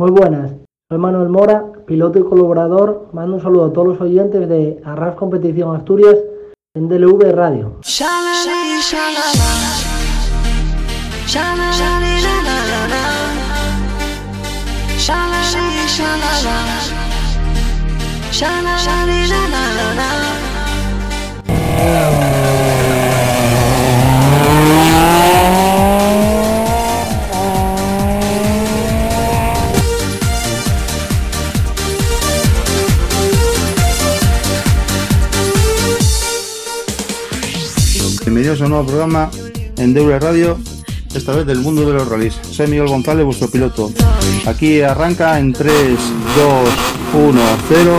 Muy buenas, soy Manuel Mora, piloto y colaborador. Mando un saludo a todos los oyentes de Arras Competición Asturias en DLV Radio. Bienvenidos a un nuevo programa en Deure Radio, esta vez del mundo de los rallies. Soy Miguel González, vuestro piloto. Aquí arranca en 3, 2, 1, 0.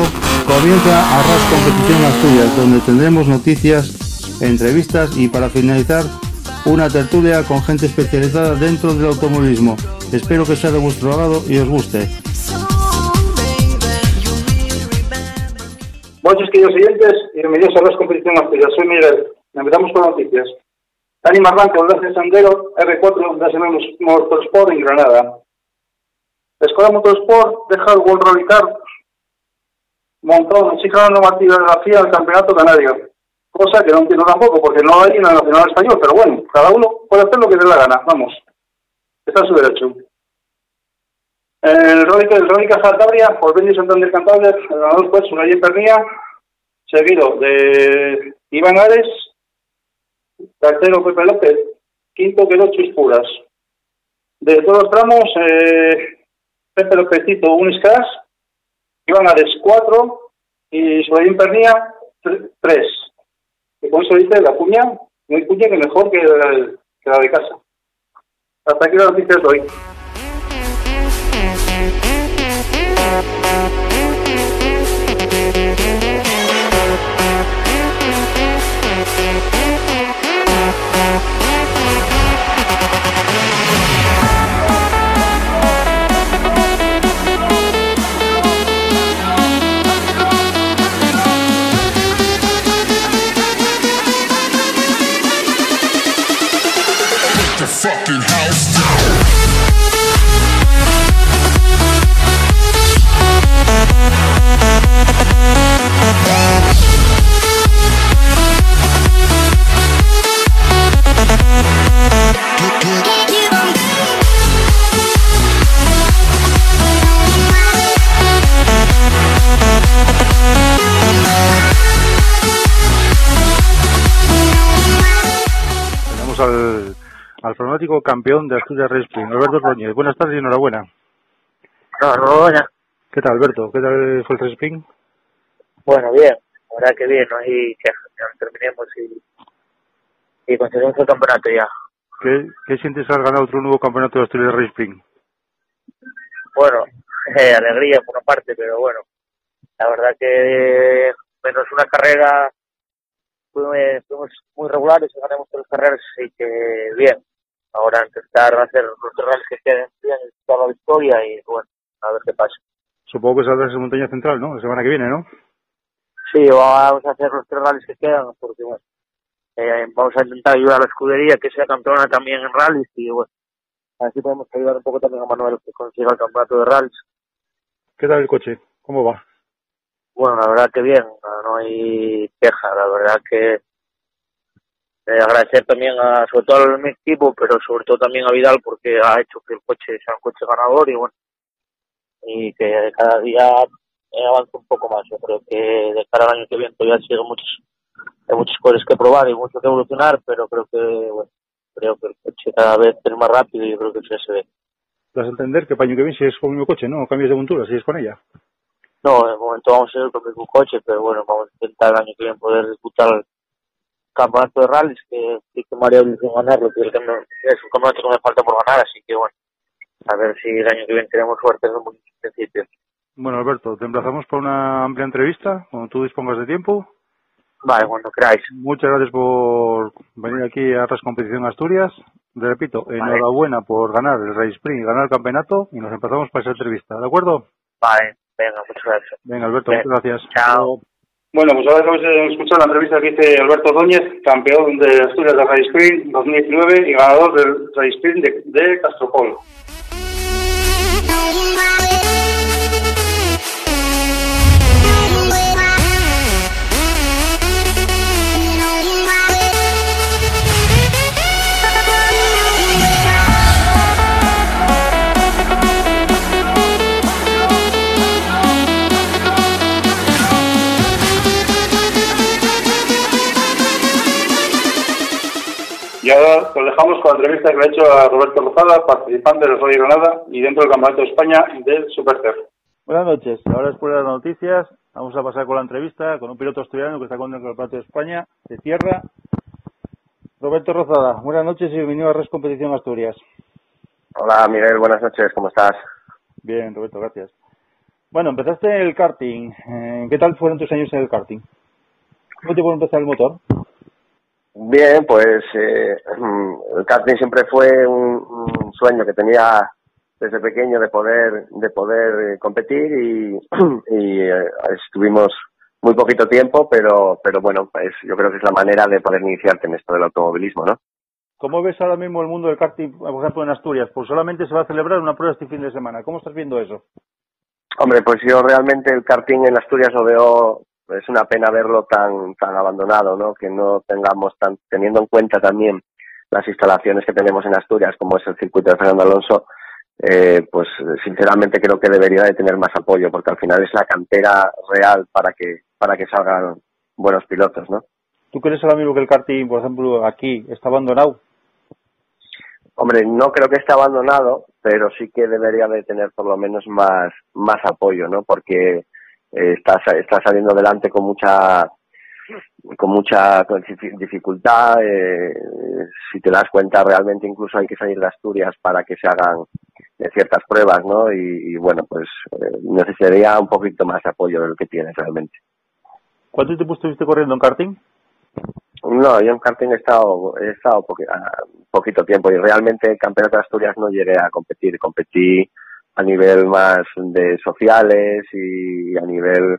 Comienza Arras Competición Asturias, donde tendremos noticias, entrevistas y para finalizar una tertulia con gente especializada dentro del automovilismo. Espero que sea de vuestro agrado y os guste. Buenos queridos oyentes bienvenidos a Arras Competición Asturias. Soy Miguel. Empezamos con noticias. Dani Marrán con de Sandero R4 de SM Motorsport en Granada. La Escuela Motorsport deja el World Rally Car montón, exige de la FIA del campeonato canario. Cosa que no entiendo tampoco, porque no hay en el Nacional Español, pero bueno, cada uno puede hacer lo que dé la gana, vamos. Está en su derecho. El Rally, el Rally Caja por Benny Santander Cantabria, el ganador fue Sunay Pernía, seguido de Iván Ares, tercero Pepe López, quinto quedó Puras. De todos los tramos, eh, Pepe Lópezito, un Scas, Iván Ares, cuatro, y Soledín Pernía, tres. Y con eso dice la cuña, muy cuña que mejor que que la de casa. Hasta aquí las noticias de hoy. Fucking house down. Campeón de Asturias Race Spring, Alberto Roñez. Buenas tardes y enhorabuena. Enhorabuena. ¿Qué tal, Alberto? ¿Qué tal fue el Race Spring? Bueno, bien. La verdad que bien, ¿no? Y que terminemos y, y conseguimos el campeonato ya. ¿Qué, qué sientes al ganar otro nuevo campeonato de Asturias Race Spring? Bueno, eh, alegría por una parte, pero bueno, la verdad que menos una carrera fuimos, fuimos muy regulares y ganamos tres carreras, así que bien. Ahora intentar hacer los rallies que queden bien, toda la victoria y bueno, a ver qué pasa. Supongo que saldrás en Montaña Central, ¿no? La semana que viene, ¿no? Sí, vamos a hacer los tres rallies que quedan, porque bueno, eh, vamos a intentar ayudar a la escudería que sea campeona también en rallies y bueno, así podemos ayudar un poco también a Manuel que consiga el campeonato de rallies. ¿Qué tal el coche? ¿Cómo va? Bueno, la verdad que bien, no hay queja, la verdad que eh, agradecer también a, sobre todo al mi equipo, pero sobre todo también a Vidal porque ha hecho que el coche sea un coche ganador y bueno, y que cada día eh, avance un poco más. Yo creo que de cara al año que viene todavía siguen muchos, hay muchas cosas que probar y mucho que evolucionar, pero creo que, bueno, creo que el coche cada vez es más rápido y yo creo que eso ya se ve. Das a entender que para el año que viene si es con el mismo coche, ¿no? Cambias de montura, si es con ella. No, de momento vamos a ir con el mismo coche, pero bueno, vamos a intentar el año que viene poder disputar campeonato de rallies, que sí que María obligación ganarlo, que es un campeonato que me falta por ganar, así que bueno, a ver si el año que viene tenemos suerte en muchos principios. Bueno, Alberto, te emplazamos para una amplia entrevista, cuando tú dispongas de tiempo. Vale, cuando queráis. Muchas gracias por venir aquí a Arras Competición Asturias. Te repito, enhorabuena por ganar el Race Spring y ganar el campeonato y nos empezamos para esa entrevista, ¿de acuerdo? Vale, venga, muchas gracias. Venga, Alberto, muchas gracias. Chao. Bueno, pues ahora vamos a escuchar la entrevista que hice Alberto Dóñez, campeón de Asturias de Race Spring 2019 y ganador del Race Spring de, de Castropol. Ahora os dejamos con la entrevista que le ha hecho a Roberto Lozada, participante del Rally Granada y dentro del Campeonato de España del Superter. Buenas noches. Ahora después de las noticias vamos a pasar con la entrevista con un piloto asturiano que está con el Campeonato de España de tierra. Roberto Rozada, buenas noches y bienvenido a Res Competición Asturias. Hola Miguel, buenas noches, ¿cómo estás? Bien, Roberto, gracias. Bueno, empezaste en el karting. Eh, ¿Qué tal fueron tus años en el karting? ¿Cómo te pudo empezar el motor? Bien, pues eh, el karting siempre fue un, un, sueño que tenía desde pequeño de poder de poder eh, competir y, y eh, estuvimos muy poquito tiempo, pero pero bueno, pues yo creo que es la manera de poder iniciarte en esto del automovilismo, ¿no? ¿Cómo ves ahora mismo el mundo del karting, por ejemplo, en Asturias? Pues solamente se va a celebrar una prueba este fin de semana. ¿Cómo estás viendo eso? Hombre, pues yo realmente el karting en Asturias lo veo es una pena verlo tan tan abandonado, ¿no? Que no tengamos tan teniendo en cuenta también las instalaciones que tenemos en Asturias, como es el circuito de Fernando Alonso, eh, pues sinceramente creo que debería de tener más apoyo, porque al final es la cantera real para que para que salgan buenos pilotos, ¿no? ¿Tú crees ahora mismo que el karting, por ejemplo, aquí está abandonado? Hombre, no creo que esté abandonado, pero sí que debería de tener por lo menos más más apoyo, ¿no? Porque eh, está está saliendo adelante con mucha con mucha dificultad. Eh, si te das cuenta, realmente incluso hay que salir de Asturias para que se hagan eh, ciertas pruebas, ¿no? Y, y bueno, pues eh, necesitaría un poquito más de apoyo de lo que tienes realmente. ¿Cuánto tiempo estuviste corriendo en karting? No, yo en karting he estado, he estado poqu poquito tiempo y realmente en Campeonato de Asturias no llegué a competir. Competí a nivel más de sociales y a nivel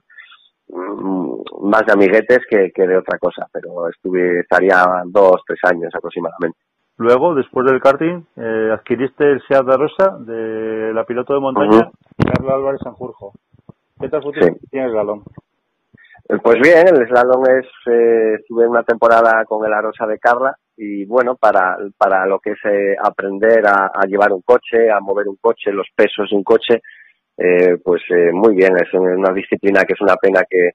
mm, más de amiguetes que, que de otra cosa, pero estuve, estaría dos, tres años aproximadamente. Luego, después del karting, eh, adquiriste el Seat Rosa de la piloto de montaña, uh -huh. Carla Álvarez Sanjurjo. ¿Qué tal fue sí. tiene el slalom? Pues bien, el slalom es, eh, estuve una temporada con el Arosa de Carla y bueno, para, para lo que es eh, aprender a, a, llevar un coche, a mover un coche, los pesos de un coche, eh, pues eh, muy bien, es una disciplina que es una pena que,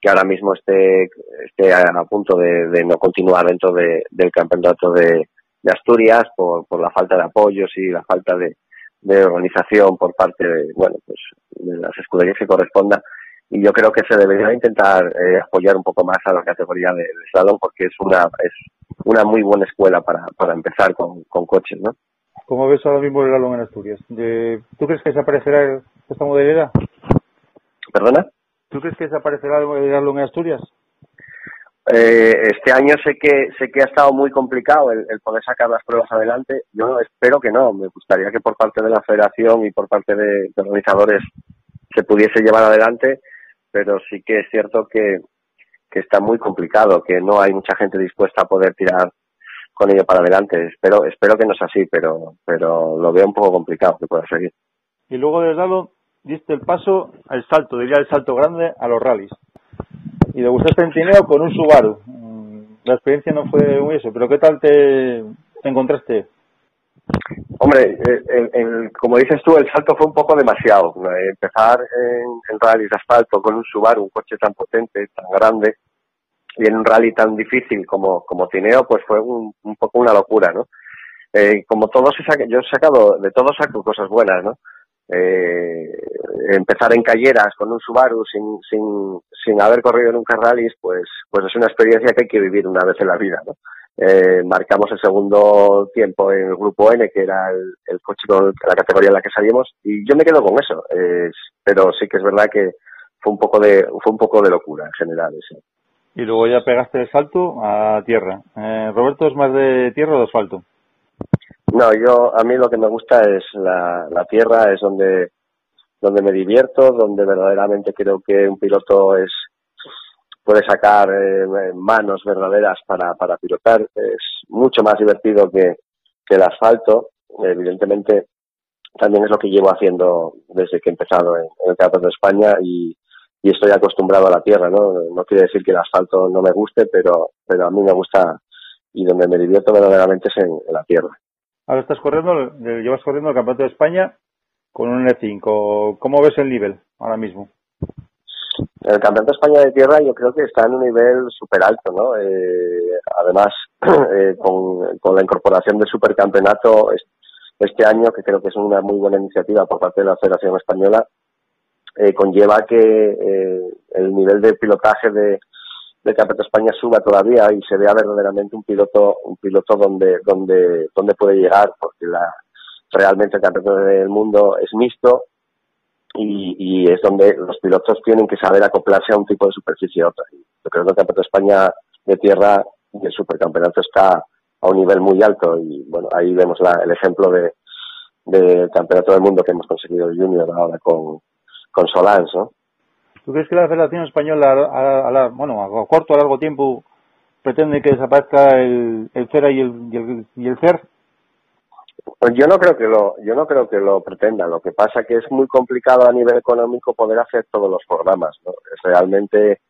que ahora mismo esté, esté a, punto de, de, no continuar dentro de, del campeonato de, Asturias por, por la falta de apoyos y la falta de, de organización por parte de, bueno, pues de las escuderías que corresponda y yo creo que se debería intentar eh, apoyar un poco más a la categoría del de slalom porque es una es una muy buena escuela para, para empezar con, con coches, ¿no? ¿Cómo ves ahora mismo el slalom en Asturias? De, ¿Tú crees que desaparecerá esta modalidad? ¿Perdona? ¿Tú crees que desaparecerá el slalom en Asturias? Eh, este año sé que sé que ha estado muy complicado el, el, poder sacar las pruebas adelante. Yo espero que no. Me gustaría que por parte de la Federación y por parte de, de organizadores se pudiese llevar adelante pero sí que es cierto que, que está muy complicado, que no hay mucha gente dispuesta a poder tirar con ello para adelante. Espero, espero que no sea así, pero, pero lo veo un poco complicado que pueda seguir. Y luego del lado diste el paso al salto, diría el salto grande a los rallies. Y le gustaste en Tineo con un Subaru. La experiencia no fue muy eso, pero ¿qué tal te encontraste? Hombre, el, el, como dices tú, el salto fue un poco demasiado. Empezar en, en rallies de asfalto con un Subaru, un coche tan potente, tan grande, y en un rally tan difícil como, como Tineo, pues fue un, un poco una locura, ¿no? Eh, como todos, yo he sacado, de todos saco cosas buenas, ¿no? Eh, empezar en calleras con un Subaru sin, sin, sin haber corrido nunca rallies, pues, pues es una experiencia que hay que vivir una vez en la vida, ¿no? Eh, marcamos el segundo tiempo en el grupo N, que era el, el coche con la categoría en la que salimos, y yo me quedo con eso. Eh, pero sí que es verdad que fue un poco de fue un poco de locura en general. Sí. Y luego ya pegaste el salto a tierra. Eh, Roberto, ¿es más de tierra o de asfalto? No, yo a mí lo que me gusta es la, la tierra, es donde donde me divierto, donde verdaderamente creo que un piloto es puede sacar eh, manos verdaderas para, para pilotar. Es mucho más divertido que, que el asfalto. Evidentemente, también es lo que llevo haciendo desde que he empezado en, el Campeonato de España y, y estoy acostumbrado a la tierra, ¿no? No quiere decir que el asfalto no me guste, pero, pero a mí me gusta y donde me divierto verdaderamente es en, en la tierra. Ahora estás corriendo, llevas corriendo el Campeonato de España con un N5. ¿Cómo ves el nivel ahora mismo? El Campeonato de España de Tierra yo creo que está en un nivel súper alto, ¿no? Eh, además, eh, con, la incorporación del supercampeonato este año, que creo que es una muy buena iniciativa por parte de la Federación Española, eh, conlleva que eh, el nivel de pilotaje de, del Campeonato de España suba todavía y se vea verdaderamente un piloto un piloto donde donde donde puede llegar porque la realmente el campeonato del mundo es mixto y, y, es donde los pilotos tienen que saber acoplarse a un tipo de superficie a otra. Yo creo que el campeonato de España de tierra y el supercampeonato está a un nivel muy alto y bueno ahí vemos la, el ejemplo de del campeonato del mundo que hemos conseguido junior ahora con con Solans, ¿no? ¿Tú crees que la Federación Española, a, a, a, bueno, a corto o largo tiempo, pretende que desaparezca el, el CERA y el, y el, y? Pues yo no creo que lo, yo no creo que lo pretenda. Lo que pasa que es muy complicado a nivel económico poder hacer todos los programas. ¿no? Realmente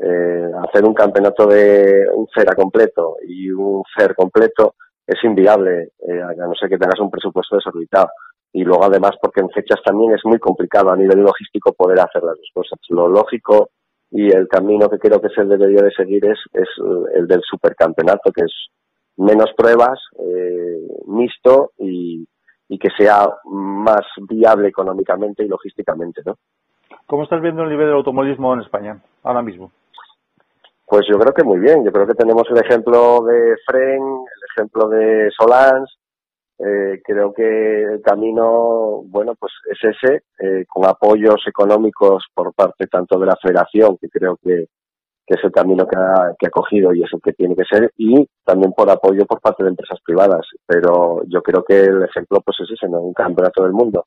eh, hacer un campeonato de un CERA completo y un CER completo es inviable, eh, a no ser que tengas un presupuesto desorbitado y luego además porque en fechas también es muy complicado a nivel logístico poder hacer las dos cosas. Lo lógico y el camino que creo que se debería de seguir es, es el del supercampeonato, que es menos pruebas, eh, mixto y, y que sea más viable económicamente y logísticamente, ¿no? ¿Cómo estás viendo el nivel del automovilismo en España ahora mismo? Pues yo creo que muy bien. Yo creo que tenemos el ejemplo de Fren, el ejemplo de Solans, eh, creo que el camino, bueno, pues es ese, eh, con apoyos económicos por parte tanto de la federación, que creo que, que es el camino que ha, que ha cogido y es el que tiene que ser, y también por apoyo por parte de empresas privadas. Pero yo creo que el ejemplo pues es ese, ¿no? Un campeonato del mundo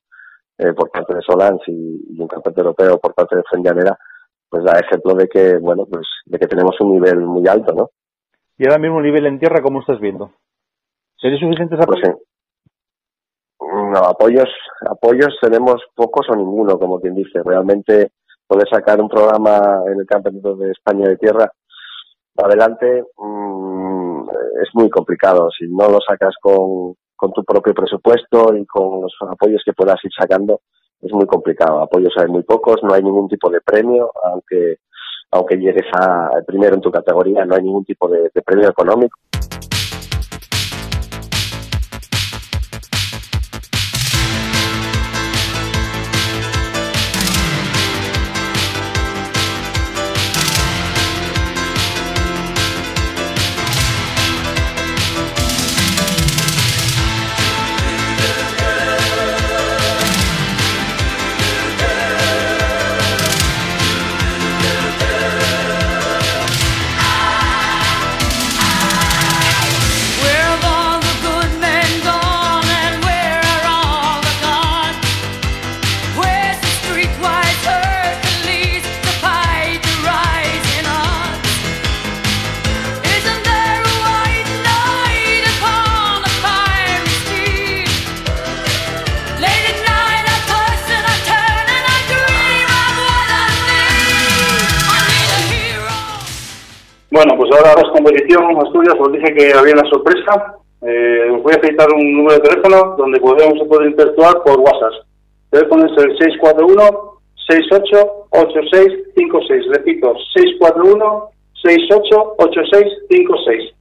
eh, por parte de Solans y, y, un campeonato europeo por parte de Frendianera, pues da ejemplo de que, bueno, pues de que tenemos un nivel muy alto, ¿no? Y ahora mismo un nivel en tierra, ¿cómo estás viendo? ¿Sería suficiente esa pues, no, apoyos, apoyos tenemos pocos o ninguno, como quien dice. Realmente poder sacar un programa en el Campeonato de España de Tierra adelante mmm, es muy complicado. Si no lo sacas con, con tu propio presupuesto y con los apoyos que puedas ir sacando, es muy complicado. Apoyos hay muy pocos, no hay ningún tipo de premio, aunque aunque llegues a primero en tu categoría, no hay ningún tipo de premio económico. Ahora la competición Asturias os dije que había una sorpresa. Eh, os voy a citar un número de teléfono donde podemos poder interactuar por WhatsApp. El teléfono es el 641-688656. Repito, 641-688656.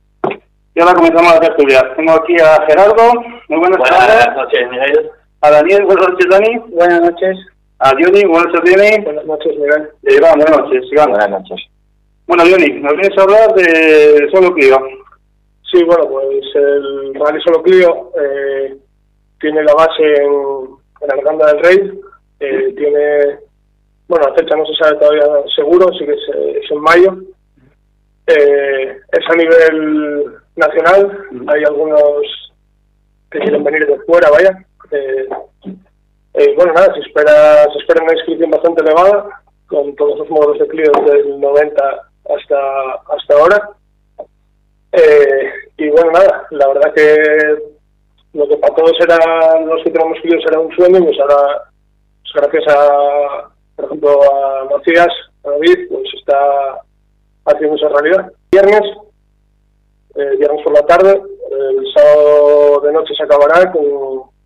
Y ahora comenzamos la tertulia. Tengo aquí a Gerardo. Muy buenas, buenas tardes. noches, Miguel. A Daniel, buenas noches, Dani. Buenas noches. A Diony, buenas noches, Diony. Buenas noches, Miguel. Eh, Iván, buenas noches, Iván. Buenas noches. Bueno, Diony, nos vienes a hablar de Solo Clio. Sí, bueno, pues el Rally Solo Clio eh, tiene la base en, en Arganda del Rey. Eh, tiene, bueno, la fecha no se sabe todavía seguro, sí que es, es en mayo. Eh, es a nivel nacional, hay algunos que quieren venir de fuera, vaya. Eh, eh, bueno, nada, se espera, se espera una inscripción bastante elevada, con todos los modos de Clio desde el 90 hasta, hasta ahora. Eh, y bueno, nada, la verdad que lo que para todos era, los que tenemos Clios era un sueño, pues ahora, pues gracias a, por ejemplo, a Macías, a David, pues está haciendo esa realidad. Viernes, eh, viernes por la tarde, el sábado de noche se acabará con,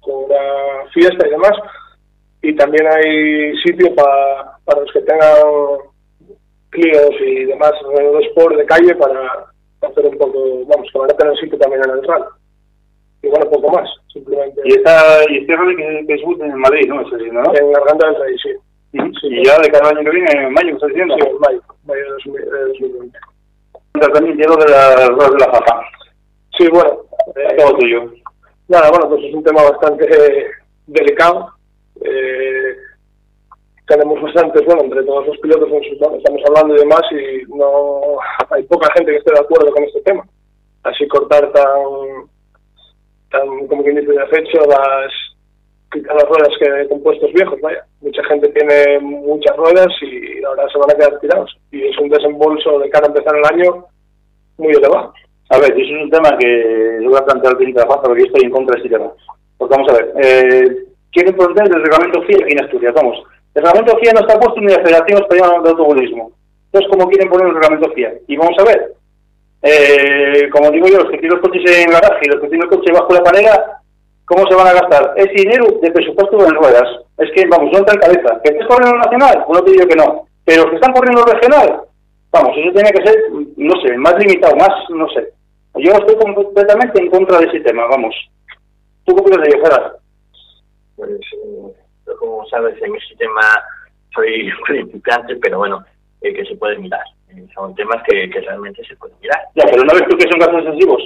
con una fiesta y demás. Y también hay sitio para, para los que tengan Y demás de sport de calle para, hacer un poco, vamos, que van a tener sitio también en el rally. Y bueno, poco más, simplemente. Y esta, y este rally que, que es en Madrid, ¿no? Estás diciendo, ¿no? En Garganta del Rey, sí. Y ya de cada año que viene, en mayo, ¿me estás diciendo? Sí, en mayo, mayo de 2000 de 2020. También lleno de la, de la faja. Sí, bueno, eh, Todo tuyo. Nada, bueno, pues es un tema bastante eh, delicado. Eh, tenemos bastantes, bueno, entre todos los pilotos bueno, estamos hablando y demás y no hay poca gente que esté de acuerdo con este tema. Así cortar tan, tan como quien dice, de fecho las las ruedas que compuestos viejos, vaya. Mucha gente tiene muchas ruedas y ahora se van a quedar tirados. Y es un desembolso de cara a empezar el año muy elevado. A ver, eso es un tema que yo voy a plantear al de la faja porque estoy en contra de ese tema. Porque vamos a ver, eh, quiero preguntar del reglamento FIA aquí en Asturias, vamos. El reglamento FIA no está puesto ni la Federación Española de Automovilismo. Entonces, ¿cómo quieren poner el reglamento FIA? Y vamos a ver, eh, como digo yo, los que tienen los coches en el garaje y los que tienen el coche bajo la panera, ¿cómo se van a gastar ese dinero de presupuesto en ruedas? Es que, vamos, no entra en cabeza. ¿Que estés corriendo en nacional? Pues no te digo que no. Pero los que están corriendo en regional, vamos, eso tiene que ser, no sé, más limitado, más, no sé. Yo estoy completamente en contra de ese tema, vamos. ¿Tú qué opinas de ello, Gerard? pues eh, como sabes en ese tema soy principiante pero bueno eh, que se puede mirar. Eh, son temas que, que realmente se pueden mirar. Ya, pero ¿no ves tú que son gastos excesivos?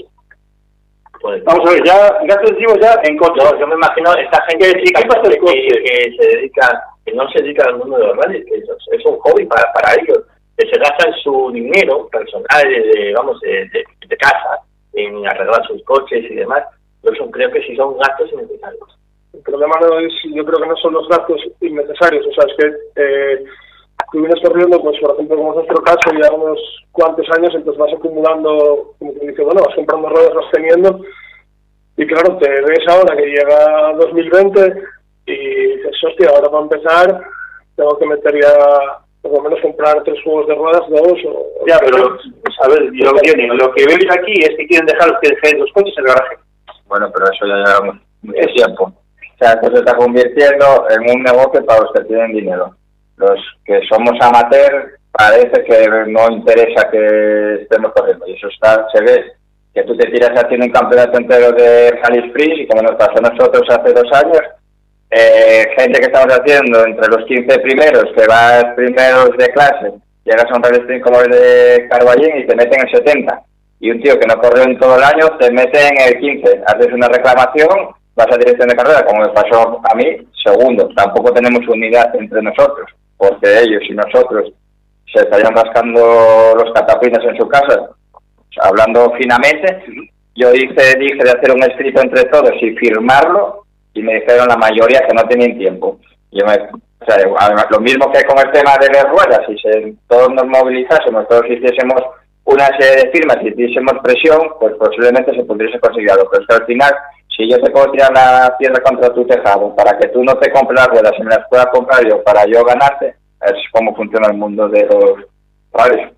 Puede- Vamos a ver, ya, gastos excesivos ya en coche. yo, yo me imagino esta gente ¿Qué- qué pasa el que, se dedica que no se dedica al mundo de los rallies que es, es un hobby para, para ellos que se gastan su dinero personal de, vamos de, de, de casa en arreglar sus coches y demás. Yo son- creo que sí son gastos innecesarios El problema no es, yo creo que no son los gastos innecesarios, o sea, es que eh, tú vienes corriendo, pues por ejemplo, como es nuestro caso, ya unos cuantos años, entonces vas acumulando, como que dice, bueno, vas comprando ruedas, vas teniendo, y claro, te ves ahora que llega 2020 y dices, hostia, ahora para empezar tengo que meter ya, por lo menos comprar tres juegos de ruedas, dos o... Ya, pero, a ver, yo lo, que- lo que veo aquí es que quieren dejar que dejen los coches en el garaje. Bueno, pero eso ya lleva mucho tiempo. Sea, esto se está convirtiendo en un negocio para los que tienen dinero. Los que somos amateur parece que no interesa que estemos corriendo. Y eso está, se ve que tú te tiras haciendo un campeonato entero de Rally Sprint y como nos pasó a nosotros hace dos años, eh, gente que estamos haciendo entre los 15 primeros, que vas primeros de clase, llegas a un Rally Sprint como el de Carballín y te meten en 70 y un tío que no corrió en todo el año te mete en el 15. Haces una reclamación, vas a dirección de carrera, como me pasó a mí, segundo. Tampoco tenemos unidad entre nosotros, porque ellos y nosotros se estarían rascando los catapinas en su casa. Hablando finamente, yo hice, dije de hacer un escrito entre todos y firmarlo, y me dijeron la mayoría que no tenían tiempo. Yo me, o sea, además, lo mismo que con el tema de las ruedas, si se, todos nos movilizásemos, todos hiciésemos una serie de firmas y hiciésemos presión, pues posiblemente se pudiese conseguir algo. Pero es que al final, si yo te puedo tirar la piedra contra tu tejado para que tú no te compres las ruedas y me las pueda comprar yo para yo ganarte, es como funciona el mundo de los rallies.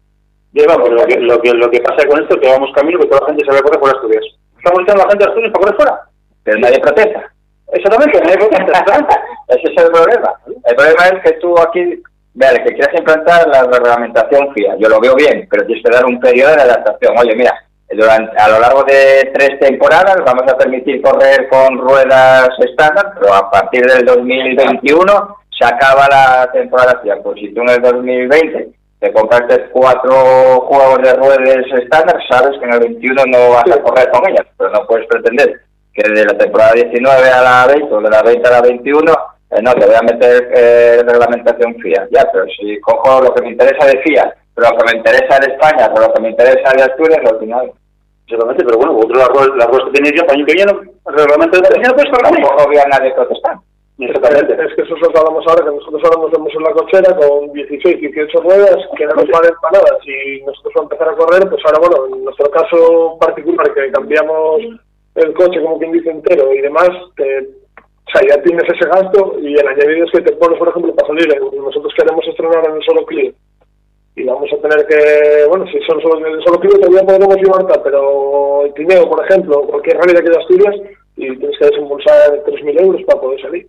Ya, vamos, lo que, lo, que, lo que pasa con esto es que vamos camino que toda la gente se va a correr fuera de Asturias. ¿Estamos echando a la gente de Asturias para correr fuera? Pero nadie protesta. Exactamente, nadie protesta. Ese es el problema. El problema es que tú aquí, vale, que quieres implantar la reglamentación FIA. Yo lo veo bien, pero tienes que dar un periodo de adaptación. Oye, mira, durante, a lo largo de tres temporadas vamos a permitir correr con ruedas estándar, pero a partir del 2021 se acaba la temporada FIA. Pues si tú en el 2020 te compraste cuatro juegos de ruedas estándar, sabes que en el 21 no vas a correr con ellas, pero no puedes pretender que de la temporada 19 a la 20 o de la 20 a la 21 eh, no, te voy a meter eh, reglamentación FIA. Ya, pero si cojo lo que me interesa de FIA, pero lo que me interesa de España, pero lo que me interesa de Asturias, al final. Exactamente, pero bueno, vosotros las ruedas, las ruedas que tenéis para el año que viene, el reglamento de la correr. Tampoco a nadie protestar. Exactamente. Es que eso es lo que hablamos ahora, que nosotros ahora nos vemos en la cochera con 16, 18 ruedas que no nos valen para nada. Si nosotros vamos a empezar a correr, pues ahora, bueno, en nuestro caso particular, que cambiamos el coche, como quien dice, entero y demás, te, o sea, ya tienes ese gasto y el añadido es que te pones, por ejemplo, para salir, nosotros queremos estrenar en el solo Clio y vamos a tener que, bueno, si son solo, solo todavía podremos llevar, pero el Tineo, por ejemplo, cualquier de aquí de Asturias, y tienes que desembolsar 3.000 euros para poder salir.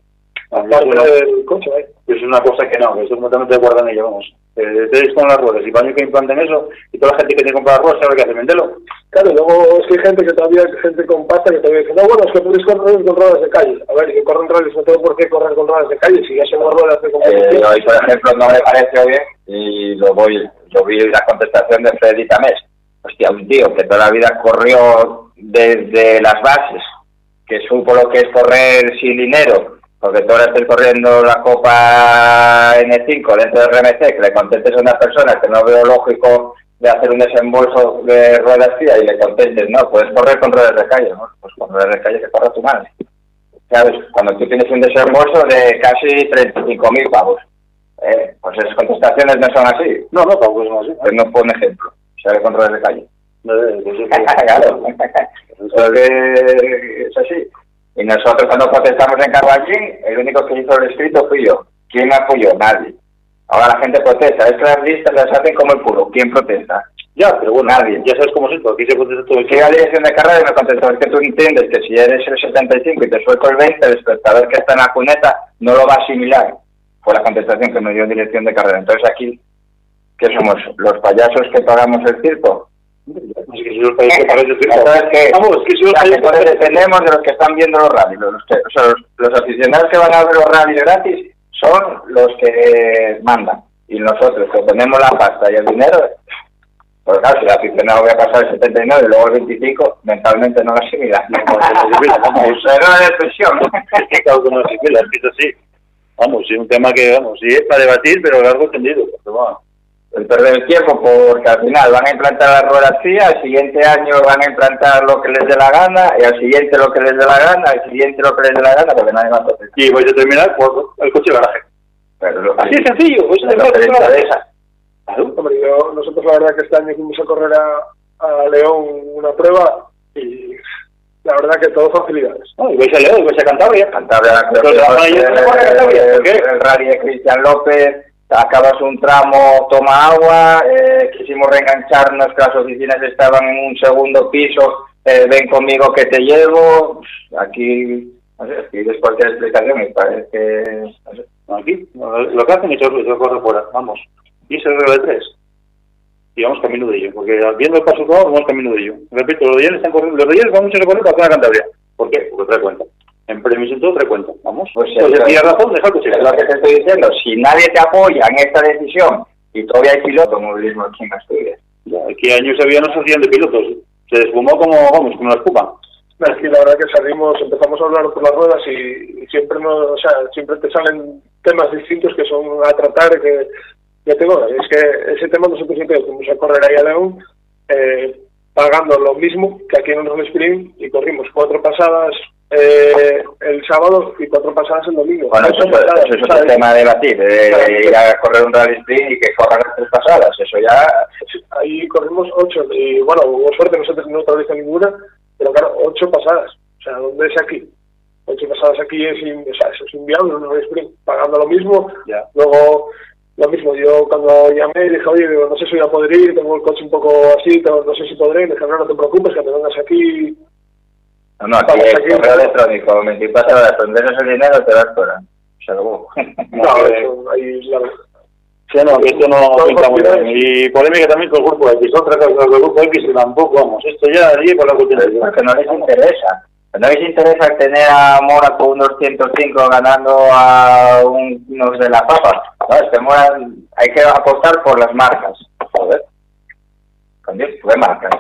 Del coche, ¿eh? es una cosa que no, que estoy completamente de acuerdo en ello, vamos. Eh, tenéis con las ruedas y para mí que implanten eso y toda la gente que tiene que comprar ruedas sabe que hace, vendelo. Claro, y luego es que hay gente que todavía, gente con pasta que todavía dice, no, bueno, es que podéis correr con ruedas de calle. A ver, y que corren rallies, no tengo por qué correr con ruedas de calle, si ya son ruedas de Eh, competición. hoy, por ejemplo, no me parece bien y lo voy, yo vi la contestación de Freddy Tamés. Hostia, un tío que toda la vida corrió desde las bases, que supo lo que es correr sin dinero, porque tú ahora estás corriendo la Copa N5 dentro del RMC, que le contestes a una persona que no veo lógico de hacer un desembolso de ruedas y le contestes, no, puedes correr con ruedas de calle, ¿no? Pues con ruedas de calle que corra tu madre. ¿Sabes? Cuando tú tienes un desembolso de casi 35.000 pavos. Eh, pues esas contestaciones no son así. No, no, tampoco es así. Pues no fue un ejemplo. Se ve con ruedas de calle. Eh, pues claro. Es así. Y nosotros cuando protestamos en Carballín, el único que hizo el escrito fui yo. ¿Quién apoyó? Nadie. Ahora la gente protesta. Es que las listas las hacen como el culo. ¿Quién protesta? Ya, pero bueno, Nadie. ya sabes cómo es esto, aquí se contesta todo el a la dirección de carrera y me contestó, es que tú entiendes que si eres el 75 y te suelto el 20, el espectador que está en la cuneta no lo va a asimilar. Fue la contestación que me dio dirección de carrera. Entonces aquí, ¿qué somos? ¿Los payasos que pagamos el circo? Es. Vamos, es que si los países dependemos de los que están viendo los rallies. Los, que- o sea, los, los aficionados que van a ver los rallies gratis son los que mandan. Y nosotros, que tenemos la pasta y el dinero, pues claro, si el aficionado voy a pasar el 79 y luego el 25, mentalmente no lo asimila. Eso era una depresión. Claro que no se fila, es que es así. Vamos, es un tema que, vamos, sí es para debatir, pero largo tendido. Pero bueno, El perder el tiempo porque al final van a implantar las ruedas fías, al siguiente año van a implantar lo que les dé la gana, y al siguiente lo que les dé la gana, al siguiente lo que les dé la gana, porque nadie a protestar. y vais a terminar por el coche de garaje. Pero Así es sencillo, la lo que diferencia de esa. Claro. Hombre, yo, nosotros la verdad que este año fuimos a correr a, a León una prueba y la verdad que todo facilidades. No, y vais a León, y vais a Cantabria. Cantabria, la fue mayoría el, a ¿por qué? el rally de Cristian López, acabas un tramo, toma agua, eh, quisimos reengancharnos, que las oficinas estaban en un segundo piso, eh, ven conmigo que te llevo, aquí, no sé, de la explicación me parece que... no sé. Aquí, lo que hacen es que se corre fuera, vamos. Y el regla de tres. Y vamos camino de ello, porque viendo el paso todo, vamos camino de ello. Repito, los de están corriendo, los de van mucho a recorrer para toda Cantabria. ¿Por qué? Porque trae cuenta. En premios todo trae cuenta, vamos. Pues Pues, eso- tienes razón, deja coche. Es lo que te estoy diciendo, si nadie te apoya en esta decisión y todavía hay piloto movilismo aquí en Asturias, Ya, Aquí años había no se hacían de pilotos. Se desfumó como, vamos, como la espuma. No, Es que la verdad que salimos, empezamos a hablar por las ruedas y, y siempre no, o sea, siempre te salen temas distintos que son a tratar que ya tengo, es que ese tema nosotros siempre fuimos a correr ahí a León eh, pagando lo mismo que aquí en un sprint y corrimos cuatro pasadas eh, el sábado y cuatro pasadas el domingo. Bueno, eso, eso, es otro tema debatir, eh, Claro. ir a correr un rally sprint y que corran tres pasadas, eso ya... Ahí corrimos ocho y bueno, hubo suerte, nosotros no neutralizó ninguna, pero claro, ocho pasadas. O sea, ¿dónde es aquí? Ocho pasadas aquí es, in- o sea, eso es inviable, no es sprint, pagando lo mismo. Ya. Luego, lo mismo, yo cuando llamé dije, oye, digo, no sé si voy a poder ir, tengo el coche un poco así, tengo- no sé si podré, y dije, no, no te preocupes, que te vengas aquí. No, no, aquí es aquí- correo electrónico, 24 horas, prendes el dinero, te das fuera. Se acabó. No, eso, ahí la Sí, no, que esto no pinta muy bien. Y polémica también con el grupo X. Otra cosa con el grupo X que tampoco, vamos. Esto ya allí por la cuestión. Es porque no les interesa. No les interesa tener a Mora con unos 105 ganando a un- unos de la papa. No, es que Mora hay que apostar por las marcas. Joder. Con Dios, ¿qué marcas?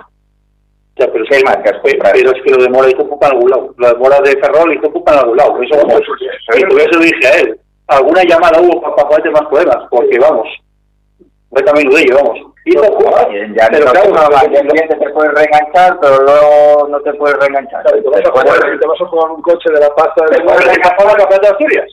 Ya, pero, ¿Qué marcas? Pe- pero es que lo de Mora hizo pupa en algún lado. Lo de Mora de Ferrol hizo pupa en algún lado. Eso vamos. Y por eso dije a él. Alguna llamada hubo para, para más problemas. Porque vamos. Voy camino de ello, vamos. Hizo. Bien, ya pero no claro, no, te puedes reenganchar, pero luego no te puedes reenganchar. Claro, y te vas, a jugar, te vas a jugar un coche de la pasta de Te puedes ¿Te la campeonato de Asturias?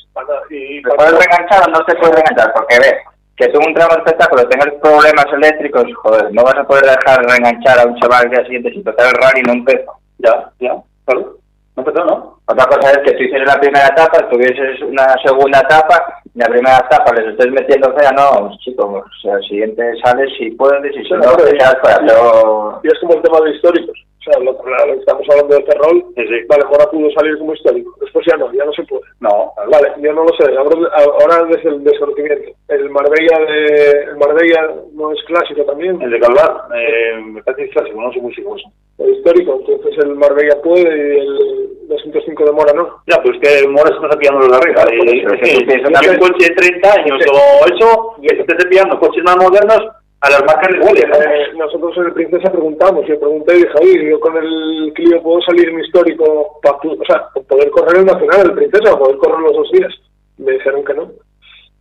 y ¿Te puedes reenganchar o no te puedes reenganchar? Porque ves, que tú un tramo de espectáculo tengas problemas eléctricos, joder, no vas a poder dejar reenganchar a un chaval al día siguiente si total el rally no empezó. Ya, ya. Claro. No empezó, ¿no? Otra cosa es que tú hicieras la primera etapa, tuvieses una segunda etapa, y la primera etapa les estés metiendo fea, no, chicos, o sea, el siguiente sales si puedes y si no, te y- quedas fuera, pero... Y es como el tema de históricos. O sea, lo, que estamos hablando de Ferrol, vale, Mora pudo salir como histórico. Después ya no, ya no se puede. No, Vale, yo no lo sé. Ahora, ahora desde el desconocimiento. El Marbella de el Marbella no es clásico también. el de Calvar, eh, me parece que es clásico, no soy muy seguro. El histórico. Entonces el Marbella puede y el 205 de Mora no. Ya, pues que Mora se está cepillando los de arriba. Claro, Eh, pues, es es que yo un coche de 30 años o eso, y esté cepillando coches más modernos a las marcas de huele. Eh, nosotros en el Princesa preguntamos, yo pregunté y dije, oye, yo con el Clio puedo salir en histórico, para o sea, poder correr el Nacional, el Princesa, o poder correr los dos días. Me dijeron que no,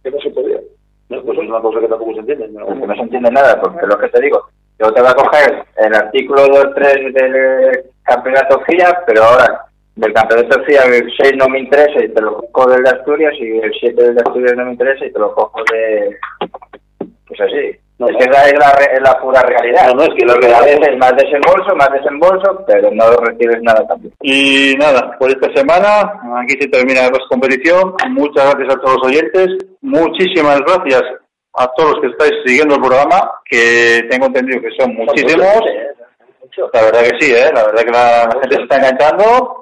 que no se podía. No, pues es una cosa que tampoco se entiende. ¿no? Es no se entiende nada, porque lo que te digo, yo te voy a coger el artículo 2.3 del campeonato FIA, pero ahora del campeonato FIA el 6 no me interesa y te lo cojo del de Asturias y el 7 del de Asturias no me interesa y te lo cojo de... Pues así. No, es que esa es la, es la pura realidad. No, no, es que la realidad- veces más desembolso, más desembolso, pero no recibes nada también. Y nada, por esta semana, aquí se termina la competición. Muchas gracias a todos los oyentes. Muchísimas gracias a todos los que estáis siguiendo el programa, que tengo entendido que son muchísimos. La verdad que sí, ¿eh? la verdad que la, la gente se está enganchando.